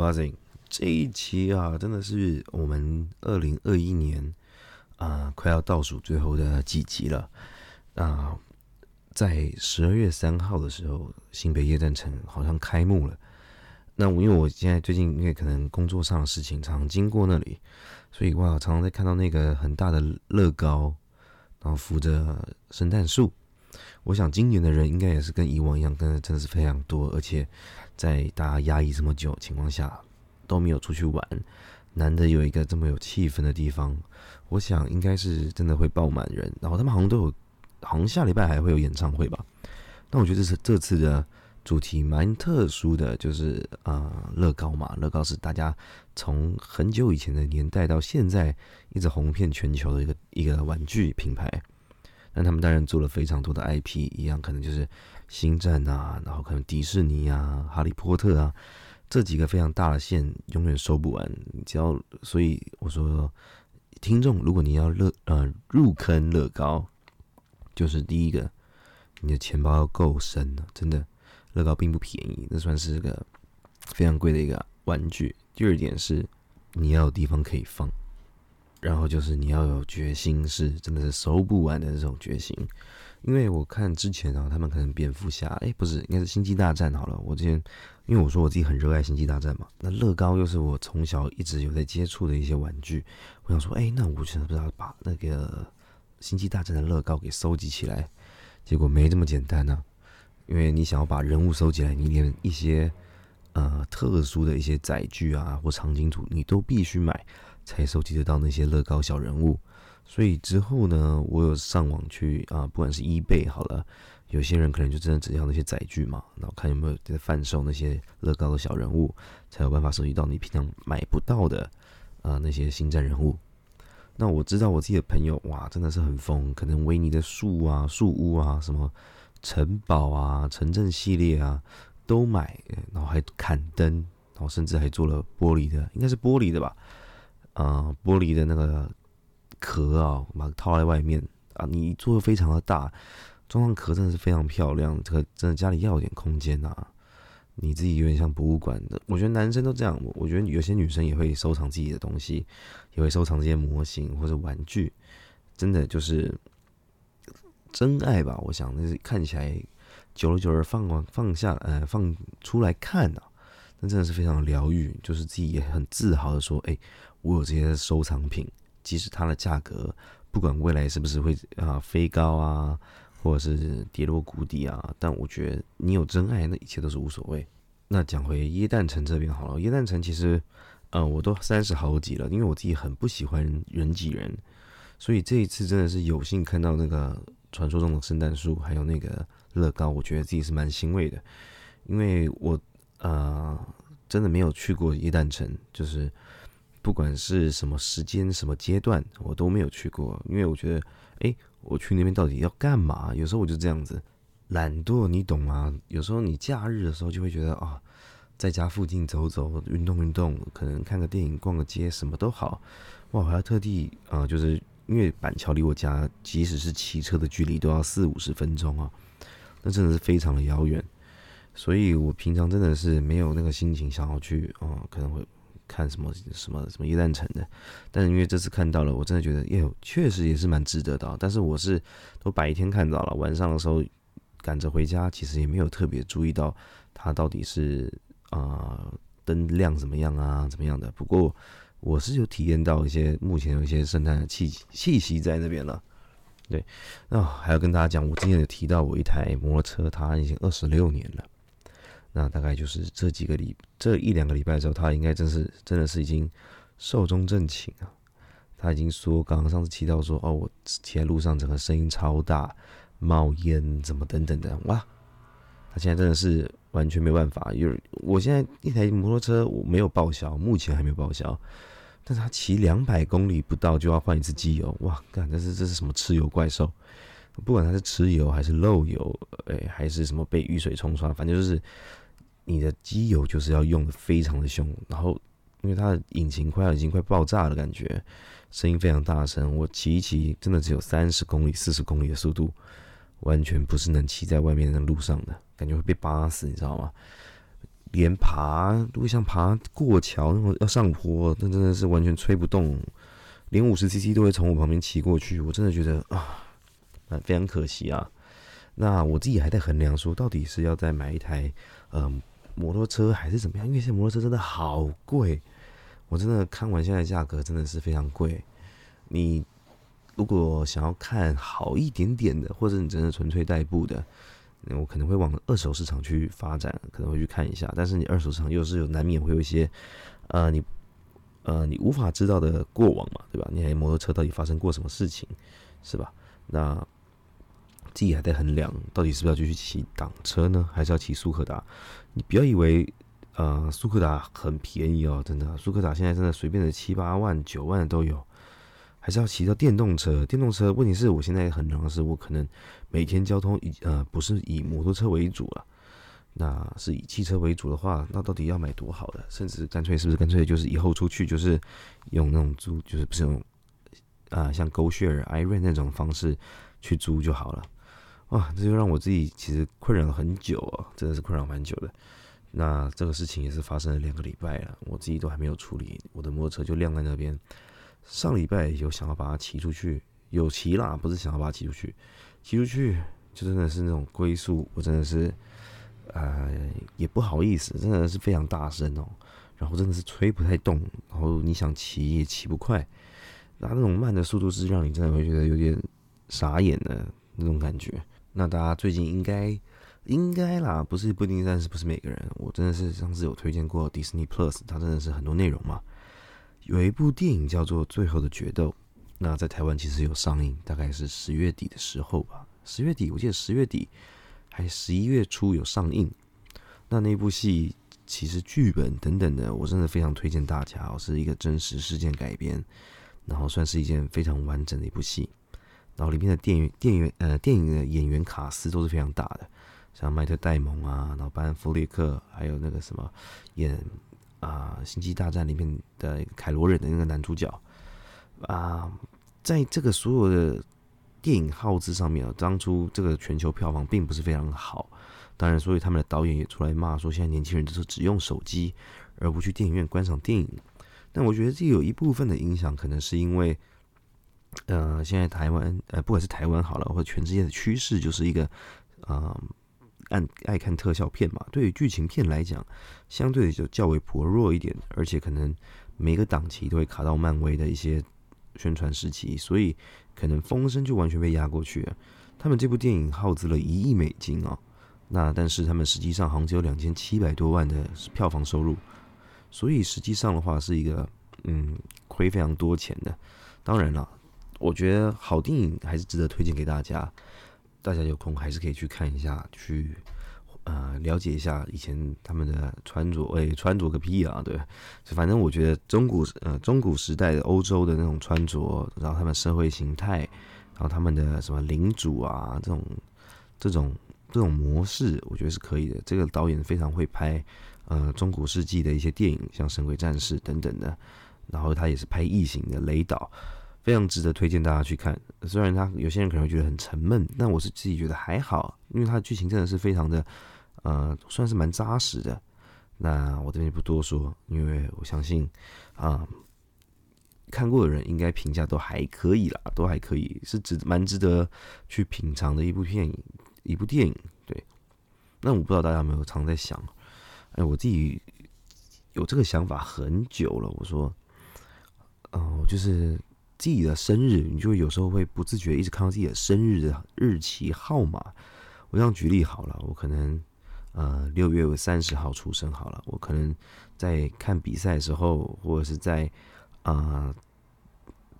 发现这一期啊，真的是我们二零二一年啊，快要倒数最后的几集了啊。在十二月三号的时候，新北夜战城好像开幕了。那我因为我现在最近因为可能工作上的事情，常经过那里，所以哇，常常在看到那个很大的乐高，然后扶着圣诞树。我想今年的人应该也是跟以往一样，跟真的是非常多，而且在大家压抑这么久情况下都没有出去玩，难得有一个这么有气氛的地方，我想应该是真的会爆满人。然后他们好像都有，好像下礼拜还会有演唱会吧？但我觉得这是这次的主题蛮特殊的，就是啊乐高嘛，乐高是大家从很久以前的年代到现在一直红遍全球的一个一个玩具品牌。那他们当然做了非常多的 IP，一样可能就是星战啊，然后可能迪士尼啊、哈利波特啊这几个非常大的线永远收不完。只要所以我说，听众如果你要乐呃入坑乐高，就是第一个，你的钱包要够深了，真的乐高并不便宜，那算是个非常贵的一个玩具。第二点是你要有地方可以放。然后就是你要有决心，是真的是收不完的这种决心。因为我看之前啊，他们可能蝙蝠侠，哎，不是，应该是星际大战好了。我之前因为我说我自己很热爱星际大战嘛，那乐高又是我从小一直有在接触的一些玩具。我想说，哎，那我是不是要把那个星际大战的乐高给收集起来？结果没这么简单呢。因为你想要把人物收集来，你连一些呃特殊的一些载具啊或场景图，你都必须买。才收集得到那些乐高小人物，所以之后呢，我有上网去啊，不管是 eBay 好了，有些人可能就真的只要那些载具嘛，然后看有没有在贩售那些乐高的小人物，才有办法收集到你平常买不到的啊那些星战人物。那我知道我自己的朋友哇，真的是很疯，可能维尼的树啊、树屋啊、什么城堡啊、城镇系列啊都买，然后还砍灯，然后甚至还做了玻璃的，应该是玻璃的吧。啊，玻璃的那个壳啊，把它套在外面啊，你做的非常的大，装上壳真的是非常漂亮。这个真的家里要有点空间呐，你自己有点像博物馆的。我觉得男生都这样，我觉得有些女生也会收藏自己的东西，也会收藏这些模型或者玩具，真的就是真爱吧。我想那是看起来久而久之放放下呃放出来看啊，那真的是非常疗愈，就是自己也很自豪的说，哎。我有这些收藏品，即使它的价格不管未来是不是会啊飞高啊，或者是跌落谷底啊，但我觉得你有真爱，那一切都是无所谓。那讲回椰蛋城这边好了，椰蛋城其实，呃，我都三十好几了，因为我自己很不喜欢人挤人，所以这一次真的是有幸看到那个传说中的圣诞树，还有那个乐高，我觉得自己是蛮欣慰的，因为我呃真的没有去过椰蛋城，就是。不管是什么时间、什么阶段，我都没有去过，因为我觉得，哎，我去那边到底要干嘛？有时候我就这样子懒惰，你懂吗？有时候你假日的时候就会觉得啊，在家附近走走、运动运动，可能看个电影、逛个街，什么都好。哇，我还要特地啊，就是因为板桥离我家，即使是骑车的距离，都要四五十分钟啊，那真的是非常的遥远。所以我平常真的是没有那个心情想要去啊，可能会。看什么什么什么一诞城的，但是因为这次看到了，我真的觉得，耶，确实也是蛮值得的。但是我是都白天看到了，晚上的时候赶着回家，其实也没有特别注意到它到底是啊灯亮怎么样啊，怎么样的。不过我是有体验到一些，目前有一些圣诞的气气息在那边了。对，那还要跟大家讲，我之前有提到我一台摩托车，它已经二十六年了。那大概就是这几个礼这一两个礼拜之后，他应该真是真的是已经寿终正寝啊！他已经说，刚刚上次提到说，哦，我骑在路上整个声音超大，冒烟，怎么等等的，哇！他现在真的是完全没办法。有我现在一台摩托车我没有报销，目前还没有报销，但是他骑两百公里不到就要换一次机油，哇！干，这是这是什么吃油怪兽？不管它是吃油还是漏油，哎，还是什么被雨水冲刷，反正就是。你的机油就是要用的非常的凶，然后因为它的引擎快要已经快爆炸的感觉，声音非常大声。我骑一骑，真的只有三十公里、四十公里的速度，完全不是能骑在外面的路上的感觉会被扒死，你知道吗？连爬，如果像爬过桥那种要上坡，那真的是完全吹不动，连五十 CC 都会从我旁边骑过去，我真的觉得啊，非常可惜啊。那我自己还在衡量说，到底是要再买一台嗯摩托车还是怎么样？因为现在摩托车真的好贵，我真的看完现在价格真的是非常贵。你如果想要看好一点点的，或者你真的纯粹代步的。我可能会往二手市场去发展，可能会去看一下。但是你二手市场又是有难免会有一些，呃，你呃你无法知道的过往嘛，对吧？你还摩托车到底发生过什么事情，是吧？那自己还在衡量，到底是不是要继续骑挡车呢，还是要骑苏克达？你不要以为呃苏克达很便宜哦，真的，苏克达现在真的随便的七八万、九万的都有。还是要骑到电动车，电动车问题是我现在很重要的是，我可能每天交通以呃不是以摩托车为主了，那是以汽车为主的话，那到底要买多好的？甚至干脆是不是干脆就是以后出去就是用那种租，就是不是用啊像 GoShare、i r e n 那种方式去租就好了？哇，这就让我自己其实困扰了很久啊，真的是困扰蛮久的。那这个事情也是发生了两个礼拜了，我自己都还没有处理，我的摩托车就晾在那边。上礼拜有想要把它骑出去，有骑啦，不是想要把它骑出去，骑出去就真的是那种龟速，我真的是，呃，也不好意思，真的是非常大声哦，然后真的是吹不太动，然后你想骑也骑不快，那那种慢的速度是让你真的会觉得有点傻眼的那种感觉。那大家最近应该应该啦，不是不一定，但是不是每个人，我真的是上次有推荐过 Disney Plus，它真的是很多内容嘛。有一部电影叫做《最后的决斗》，那在台湾其实有上映，大概是十月底的时候吧。十月底，我记得十月底还十一月初有上映。那那部戏其实剧本等等的，我真的非常推荐大家哦，是一个真实事件改编，然后算是一件非常完整的一部戏。然后里面的电影、电影呃电影的演员卡司都是非常大的，像迈特戴蒙啊，然后班弗利克，还有那个什么演。啊，《星际大战》里面的凯罗人的那个男主角啊，在这个所有的电影耗资上面啊，当初这个全球票房并不是非常好。当然，所以他们的导演也出来骂说，现在年轻人就是只用手机，而不去电影院观赏电影。但我觉得这有一部分的影响，可能是因为，呃，现在台湾呃，不管是台湾好了，或者全世界的趋势，就是一个啊。爱爱看特效片嘛，对于剧情片来讲，相对就较为薄弱一点，而且可能每个档期都会卡到漫威的一些宣传时期，所以可能风声就完全被压过去了。他们这部电影耗资了一亿美金哦，那但是他们实际上好像只有两千七百多万的票房收入，所以实际上的话是一个嗯亏非常多钱的。当然了，我觉得好电影还是值得推荐给大家。大家有空还是可以去看一下，去呃了解一下以前他们的穿着。哎，穿着个屁啊！对，反正我觉得中古呃中古时代的欧洲的那种穿着，然后他们社会形态，然后他们的什么领主啊这种这种这种模式，我觉得是可以的。这个导演非常会拍呃中古世纪的一些电影，像《神鬼战士》等等的。然后他也是拍异形的雷导。非常值得推荐大家去看，虽然他有些人可能会觉得很沉闷，但我是自己觉得还好，因为它的剧情真的是非常的，呃，算是蛮扎实的。那我这边就不多说，因为我相信啊，看过的人应该评价都还可以啦，都还可以，是值蛮值得去品尝的一部电影，一部电影。对，那我不知道大家有没有常在想，哎，我自己有这个想法很久了，我说，哦，就是。自己的生日，你就有时候会不自觉一直看到自己的生日的日期号码。我这样举例好了，我可能呃六月三十号出生好了，我可能在看比赛的时候，或者是在啊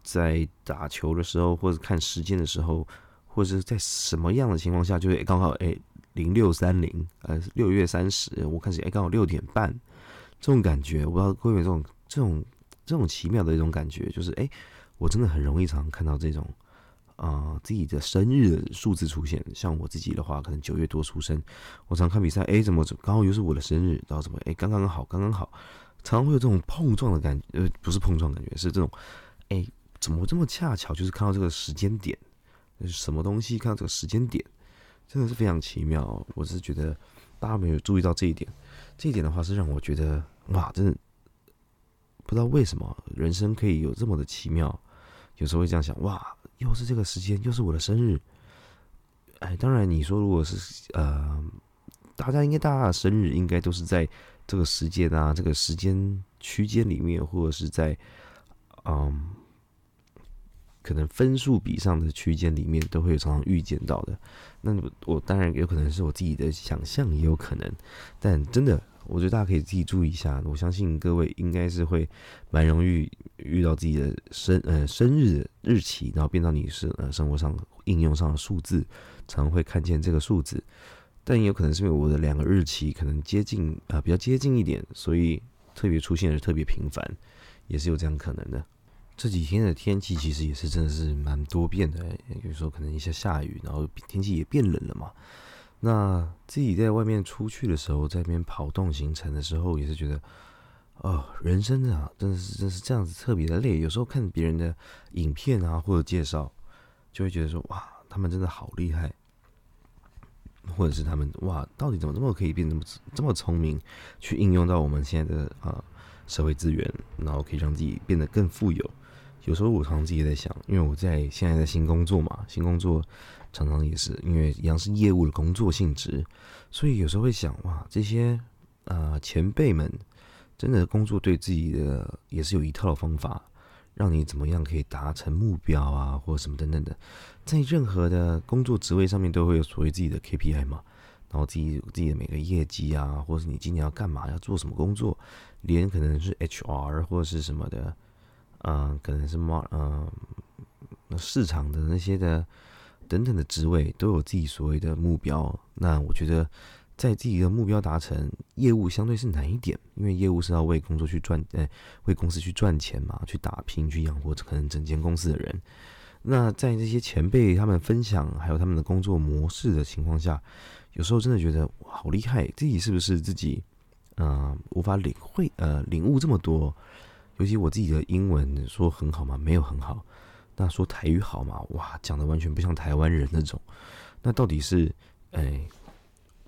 在打球的时候，或者看时间的时候，或者是在什么样的情况下，就会刚好哎零六三零呃六月三十，我看是哎刚好六点半，这种感觉，我不知道各位这种这种这种奇妙的一种感觉，就是哎。我真的很容易常看到这种，啊，自己的生日数字出现。像我自己的话，可能九月多出生，我常看比赛，哎，怎么刚好又是我的生日，然后怎么，哎，刚刚好，刚刚好，常常会有这种碰撞的感觉，呃，不是碰撞感觉，是这种，哎，怎么这么恰巧，就是看到这个时间点，什么东西看到这个时间点，真的是非常奇妙。我是觉得，大家没有注意到这一点。这一点的话，是让我觉得哇，真的不知道为什么人生可以有这么的奇妙。有时候会这样想，哇，又是这个时间，又是我的生日。哎，当然你说如果是呃，大家应该大家的生日应该都是在这个时间啊，这个时间区间里面，或者是在嗯。可能分数比上的区间里面都会常常遇见到的，那我当然有可能是我自己的想象，也有可能，但真的，我觉得大家可以自己注意一下。我相信各位应该是会蛮容易遇到自己的生呃生日日期，然后变到你是呃生活上应用上的数字，常会看见这个数字，但也有可能是因为我的两个日期可能接近啊比较接近一点，所以特别出现的特别频繁，也是有这样可能的。这几天的天气其实也是真的是蛮多变的，有时候可能一下下雨，然后天气也变冷了嘛。那自己在外面出去的时候，在那边跑动行程的时候，也是觉得，哦，人生啊，真的是真是这样子特别的累。有时候看别人的影片啊或者介绍，就会觉得说，哇，他们真的好厉害，或者是他们哇，到底怎么这么可以变这么这么聪明，去应用到我们现在的啊社会资源，然后可以让自己变得更富有。有时候我常常自己在想，因为我在现在在新工作嘛，新工作常常也是因为一样是业务的工作性质，所以有时候会想哇，这些呃前辈们真的工作对自己的也是有一套方法，让你怎么样可以达成目标啊，或者什么等等的，在任何的工作职位上面都会有所谓自己的 KPI 嘛，然后自己自己的每个业绩啊，或者是你今年要干嘛，要做什么工作，连可能是 HR 或者是什么的。啊，可能是嘛，嗯，市场的那些的等等的职位都有自己所谓的目标。那我觉得，在自己的目标达成，业务相对是难一点，因为业务是要为工作去赚，呃，为公司去赚钱嘛，去打拼，去养活可能整间公司的人。那在这些前辈他们分享还有他们的工作模式的情况下，有时候真的觉得，好厉害，自己是不是自己，嗯，无法领会，呃，领悟这么多。尤其我自己的英文说很好吗？没有很好。那说台语好吗？哇，讲的完全不像台湾人那种。那到底是哎？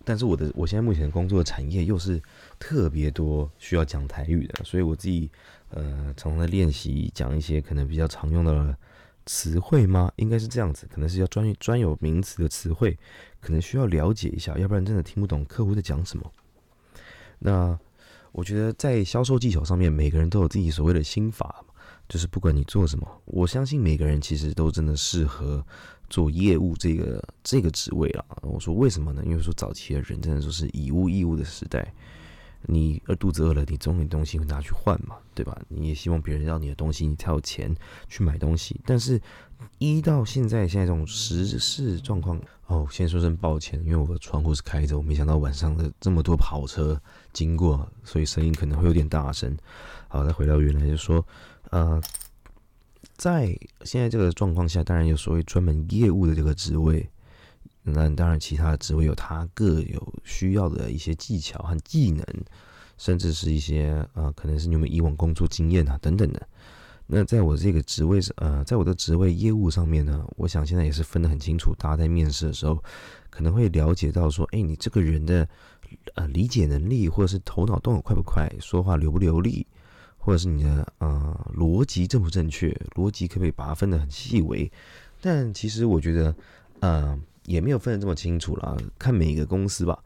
但是我的我现在目前工作的产业又是特别多需要讲台语的，所以我自己呃常常在练习讲一些可能比较常用的词汇吗？应该是这样子，可能是要专专有名词的词汇，可能需要了解一下，要不然真的听不懂客户在讲什么。那。我觉得在销售技巧上面，每个人都有自己所谓的心法嘛就是不管你做什么，我相信每个人其实都真的适合做业务这个这个职位了。我说为什么呢？因为说早期的人真的说是以物易物的时代，你饿肚子饿了，你总有东西会拿去换嘛，对吧？你也希望别人要你的东西，你才有钱去买东西。但是，一到现在现在这种时事状况。哦，先说声抱歉，因为我的窗户是开着，我没想到晚上的这么多跑车经过，所以声音可能会有点大声。好，再回到原来就说，呃，在现在这个状况下，当然有所谓专门业务的这个职位，那当然其他的职位有他各有需要的一些技巧和技能，甚至是一些呃，可能是你们以往工作经验啊等等的。那在我这个职位上，呃，在我的职位业务上面呢，我想现在也是分得很清楚。大家在面试的时候，可能会了解到说，哎，你这个人的呃理解能力，或者是头脑动得快不快，说话流不流利，或者是你的呃逻辑正不正确，逻辑可不可以把它分得很细微？但其实我觉得，呃，也没有分得这么清楚了，看每一个公司吧。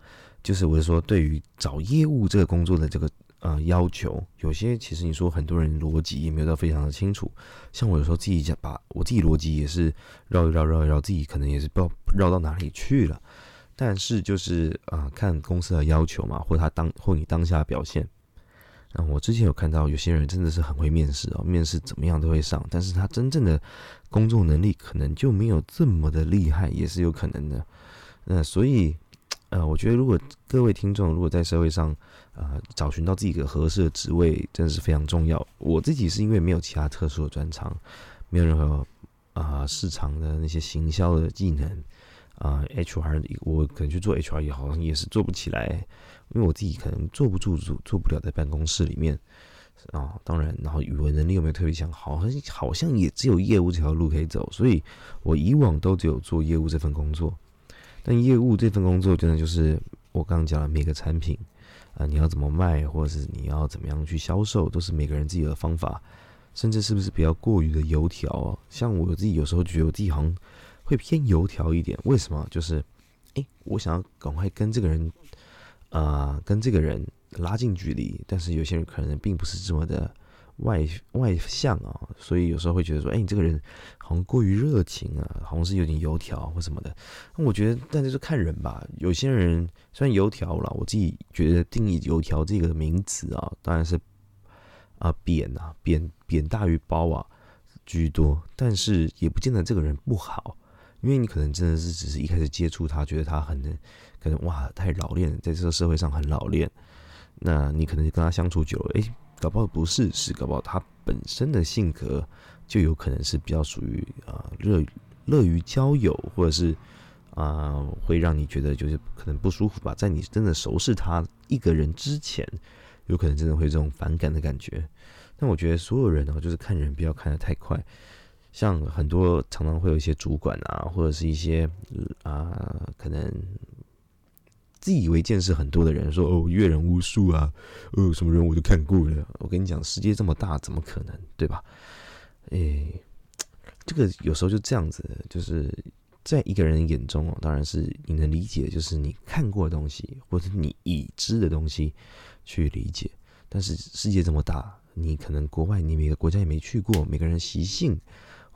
就是我是说，对于找业务这个工作的这个。呃，要求有些其实你说很多人逻辑也没有到非常的清楚，像我有时候自己讲，把我自己逻辑也是绕一绕绕一绕，自己可能也是不知道绕到哪里去了。但是就是啊，看公司的要求嘛，或他当或你当下的表现。那我之前有看到有些人真的是很会面试哦，面试怎么样都会上，但是他真正的工作能力可能就没有这么的厉害，也是有可能的。那所以。呃，我觉得如果各位听众如果在社会上，呃，找寻到自己的合适的职位，真的是非常重要。我自己是因为没有其他特殊的专长，没有任何啊市场的那些行销的技能啊，HR 我可能去做 HR 也好像也是做不起来，因为我自己可能坐不住、做做不了在办公室里面啊。当然，然后语文能力有没有特别强，好像好像也只有业务这条路可以走，所以我以往都只有做业务这份工作。但业务这份工作真的就是我刚刚讲了每个产品啊，你要怎么卖，或者是你要怎么样去销售，都是每个人自己的方法。甚至是不是比较过于的油条啊？像我自己有时候觉得我自己好像会偏油条一点。为什么？就是，哎，我想要赶快跟这个人，啊，跟这个人拉近距离。但是有些人可能并不是这么的外外向啊，所以有时候会觉得说，哎，你这个人好像过于热情啊，好像是有点油条或什么的。那我觉得，但就是看人吧。有些人虽然油条了，我自己觉得定义油条这个名词啊，当然是。啊，扁啊，扁扁大于包啊居多，但是也不见得这个人不好，因为你可能真的是只是一开始接触他，觉得他很可能哇太老练，在这个社会上很老练，那你可能跟他相处久了，哎，搞不好不是，是搞不好他本身的性格就有可能是比较属于啊乐乐于交友，或者是啊会让你觉得就是可能不舒服吧，在你真的熟识他一个人之前。有可能真的会这种反感的感觉，但我觉得所有人哦，就是看人不要看得太快。像很多常常会有一些主管啊，或者是一些啊，可能自以为见识很多的人说哦，阅人无数啊，哦，什么人我都看过了。我跟你讲，世界这么大，怎么可能，对吧？诶，这个有时候就这样子，就是在一个人眼中哦，当然是你能理解，就是你看过的东西，或者你已知的东西。去理解，但是世界这么大，你可能国外你每个国家也没去过，每个人习性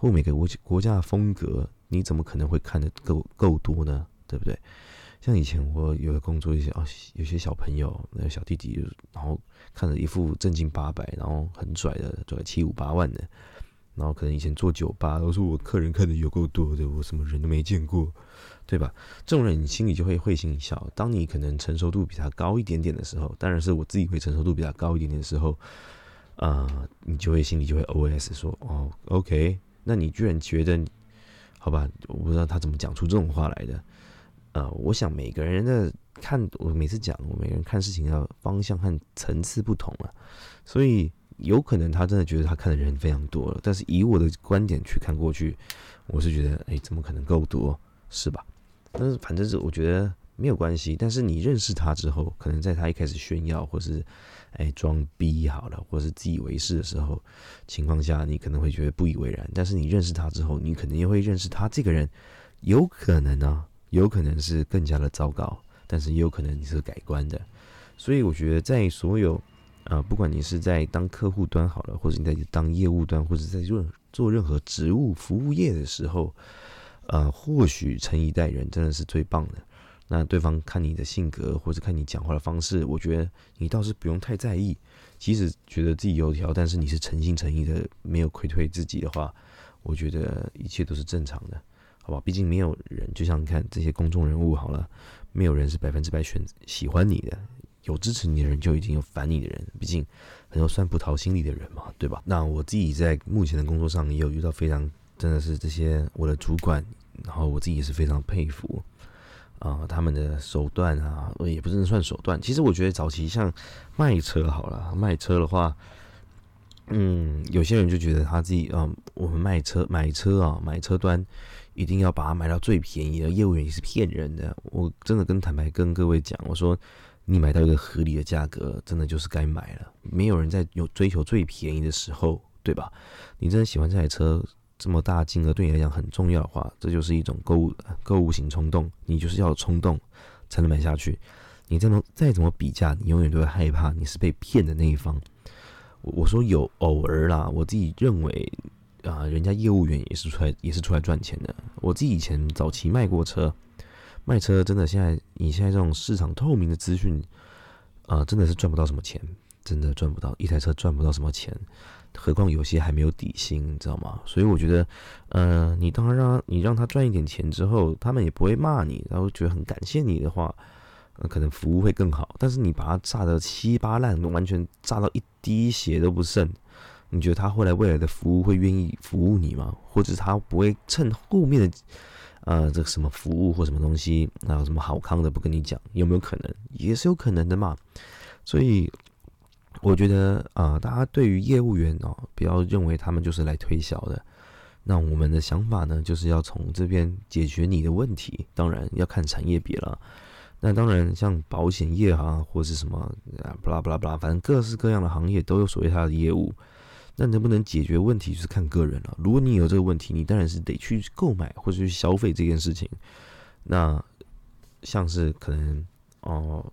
或每个国国家的风格，你怎么可能会看得够够多呢？对不对？像以前我有的工作一些哦，有些小朋友那小弟弟，然后看着一副正经八百，然后很拽的，拽七五八万的，然后可能以前做酒吧，都说我客人看的有够多的，我什么人都没见过。对吧？这种人你心里就会会心一笑。当你可能成熟度比他高一点点的时候，当然是我自己会成熟度比他高一点点的时候，啊，你就会心里就会 O S 说：“哦，OK，那你居然觉得，好吧？我不知道他怎么讲出这种话来的。呃，我想每个人的看，我每次讲，我每个人看事情的方向和层次不同了，所以有可能他真的觉得他看的人非常多了。但是以我的观点去看过去，我是觉得，哎，怎么可能够多？是吧？但是反正是我觉得没有关系。但是你认识他之后，可能在他一开始炫耀或是哎装逼好了，或是自以为是的时候情况下，你可能会觉得不以为然。但是你认识他之后，你可能又会认识他这个人，有可能呢，有可能是更加的糟糕，但是也有可能你是改观的。所以我觉得在所有啊，不管你是在当客户端好了，或者你在当业务端，或者在做做任何职务服务业的时候。呃，或许诚以待人真的是最棒的。那对方看你的性格或者看你讲话的方式，我觉得你倒是不用太在意。即使觉得自己油条，但是你是诚心诚意的，没有亏退自己的话，我觉得一切都是正常的，好吧？毕竟没有人，就像看这些公众人物好了，没有人是百分之百选喜欢你的，有支持你的人就已经有烦你的人，毕竟很多算不讨心里的人嘛，对吧？那我自己在目前的工作上也有遇到非常真的是这些我的主管。然后我自己也是非常佩服啊，他们的手段啊，也不是算手段。其实我觉得早期像卖车好了，卖车的话，嗯，有些人就觉得他自己啊，我们卖车买车啊，买车端一定要把它买到最便宜的，业务员也是骗人的。我真的跟坦白跟各位讲，我说你买到一个合理的价格，真的就是该买了。没有人在有追求最便宜的时候，对吧？你真的喜欢这台车？这么大金额对你来讲很重要的话，这就是一种购物购物型冲动。你就是要冲动才能买下去。你再么再怎么比价，你永远都会害怕你是被骗的那一方。我我说有偶尔啦，我自己认为啊，人家业务员也是出来也是出来赚钱的。我自己以前早期卖过车，卖车真的现在你现在这种市场透明的资讯啊，真的是赚不到什么钱，真的赚不到一台车赚不到什么钱。何况有些还没有底薪，你知道吗？所以我觉得，呃，你当然让你让他赚一点钱之后，他们也不会骂你，然后觉得很感谢你的话，呃，可能服务会更好。但是你把它炸得稀巴烂，完全炸到一滴血都不剩，你觉得他后来未来的服务会愿意服务你吗？或者他不会趁后面的，呃，这个什么服务或什么东西，还有什么好康的不跟你讲？有没有可能？也是有可能的嘛。所以。我觉得啊，大家对于业务员哦，不要认为他们就是来推销的。那我们的想法呢，就是要从这边解决你的问题。当然要看产业别了。那当然，像保险业啊，或是什么啊，不啦不啦不啦，反正各式各样的行业都有所谓它的业务。那能不能解决问题，就是看个人了。如果你有这个问题，你当然是得去购买或者去消费这件事情。那像是可能哦，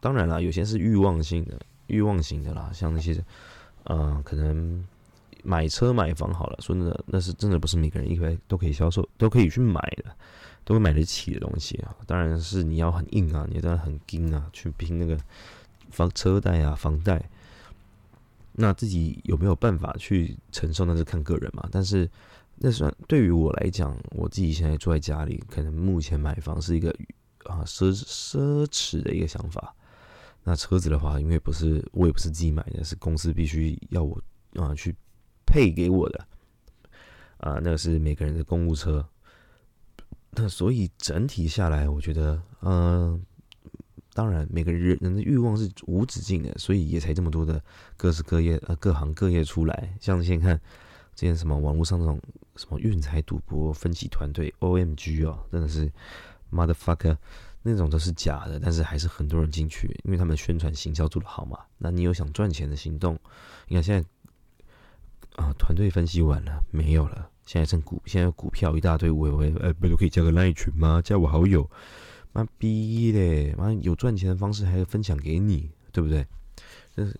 当然了，有些是欲望性的、欲望型的啦，像那些呃，可能买车买房好了，说真的，那是真的不是每个人一回都可以销售、都可以去买的。都会买得起的东西啊，当然是你要很硬啊，你当然很硬啊，去拼那个房车贷啊、房贷。那自己有没有办法去承受，那是看个人嘛。但是那算对于我来讲，我自己现在住在家里，可能目前买房是一个啊奢奢侈的一个想法。那车子的话，因为不是我也不是自己买的，是公司必须要我啊去配给我的啊，那个是每个人的公务车。那所以整体下来，我觉得，嗯，当然每个人人的欲望是无止境的，所以也才这么多的各式各业呃各行各业出来。像现在看这些什么网络上那种什么运财赌博分析团队，O M G 哦，真的是 motherfucker，那种都是假的，但是还是很多人进去，因为他们宣传行销做得好嘛。那你有想赚钱的行动？你看现在啊，团队分析完了没有了？现在剩股，现在股票一大堆，我我哎，不都可以加个赖群吗？加我好友，妈逼嘞！妈有赚钱的方式，还要分享给你，对不对？就是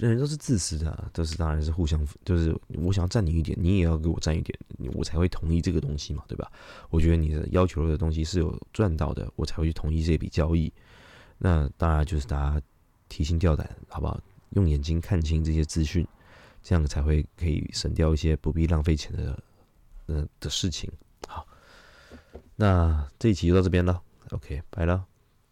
人人都是自私的，都是当然是互相，就是我想要占你一点，你也要给我占一点，我才会同意这个东西嘛，对吧？我觉得你的要求的东西是有赚到的，我才会去同意这笔交易。那当然就是大家提心吊胆，好不好？用眼睛看清这些资讯，这样才会可以省掉一些不必浪费钱的。嗯的事情，好，那这一期就到这边了，OK，拜了。